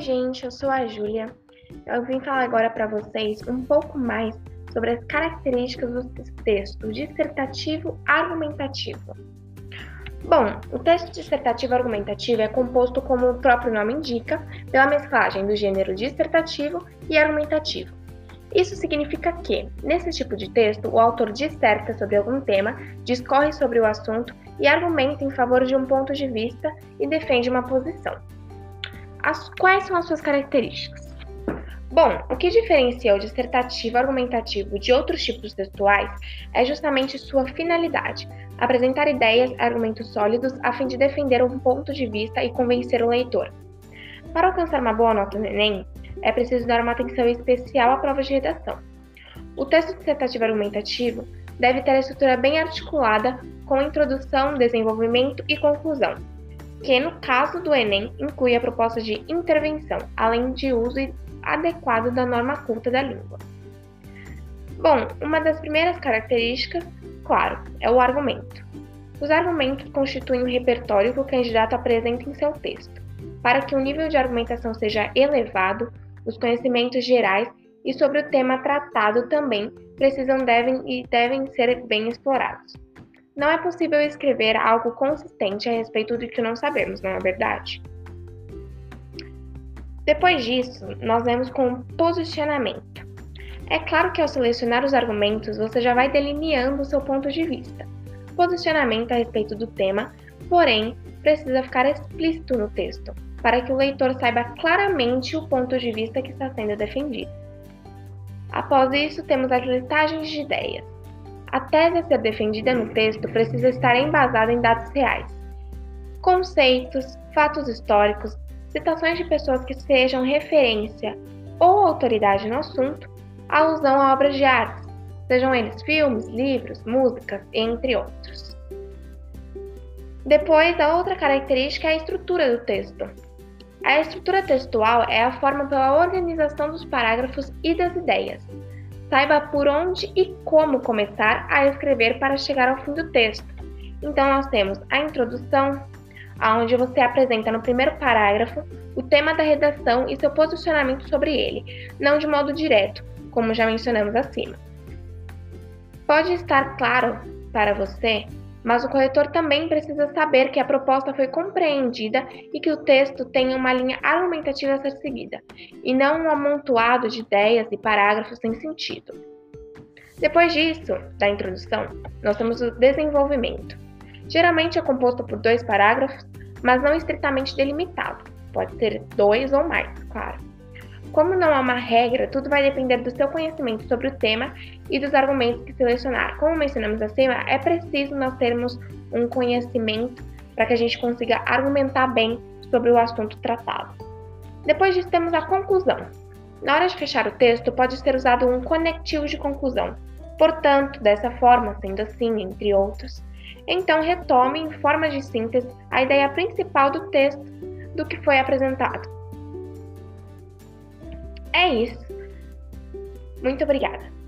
Oi, gente, eu sou a Júlia. Eu vim falar agora para vocês um pouco mais sobre as características do texto dissertativo argumentativo. Bom, o texto dissertativo argumentativo é composto, como o próprio nome indica, pela mesclagem do gênero dissertativo e argumentativo. Isso significa que, nesse tipo de texto, o autor disserta sobre algum tema, discorre sobre o assunto e argumenta em favor de um ponto de vista e defende uma posição. As, quais são as suas características? Bom, o que diferencia o dissertativo argumentativo de outros tipos textuais é justamente sua finalidade, apresentar ideias e argumentos sólidos a fim de defender um ponto de vista e convencer o leitor. Para alcançar uma boa nota no Enem, é preciso dar uma atenção especial à prova de redação. O texto dissertativo argumentativo deve ter a estrutura bem articulada com introdução, desenvolvimento e conclusão, que no caso do Enem inclui a proposta de intervenção, além de uso adequado da norma culta da língua. Bom, uma das primeiras características, claro, é o argumento. Os argumentos constituem o um repertório que o candidato apresenta em seu texto. Para que o nível de argumentação seja elevado, os conhecimentos gerais e sobre o tema tratado também precisam devem e devem ser bem explorados. Não é possível escrever algo consistente a respeito do que não sabemos, não é verdade? Depois disso, nós vemos com o posicionamento. É claro que ao selecionar os argumentos, você já vai delineando o seu ponto de vista. Posicionamento a respeito do tema, porém, precisa ficar explícito no texto, para que o leitor saiba claramente o ponto de vista que está sendo defendido. Após isso, temos as listagens de ideias. A tese a ser defendida no texto precisa estar embasada em dados reais. Conceitos, fatos históricos, citações de pessoas que sejam referência ou autoridade no assunto, alusão a obras de arte, sejam eles filmes, livros, músicas, entre outros. Depois, a outra característica é a estrutura do texto. A estrutura textual é a forma pela organização dos parágrafos e das ideias. Saiba por onde e como começar a escrever para chegar ao fim do texto. Então, nós temos a introdução, onde você apresenta no primeiro parágrafo o tema da redação e seu posicionamento sobre ele, não de modo direto, como já mencionamos acima. Pode estar claro para você mas o corretor também precisa saber que a proposta foi compreendida e que o texto tem uma linha argumentativa a ser seguida, e não um amontoado de ideias e parágrafos sem sentido. Depois disso, da introdução, nós temos o desenvolvimento. Geralmente é composto por dois parágrafos, mas não estritamente delimitado. Pode ser dois ou mais, claro. Como não há uma regra, tudo vai depender do seu conhecimento sobre o tema e dos argumentos que selecionar. Como mencionamos acima, é preciso nós termos um conhecimento para que a gente consiga argumentar bem sobre o assunto tratado. Depois disso, temos a conclusão. Na hora de fechar o texto, pode ser usado um conectivo de conclusão. Portanto, dessa forma, sendo assim, entre outros, então retome em forma de síntese a ideia principal do texto do que foi apresentado. É isso. Muito obrigada.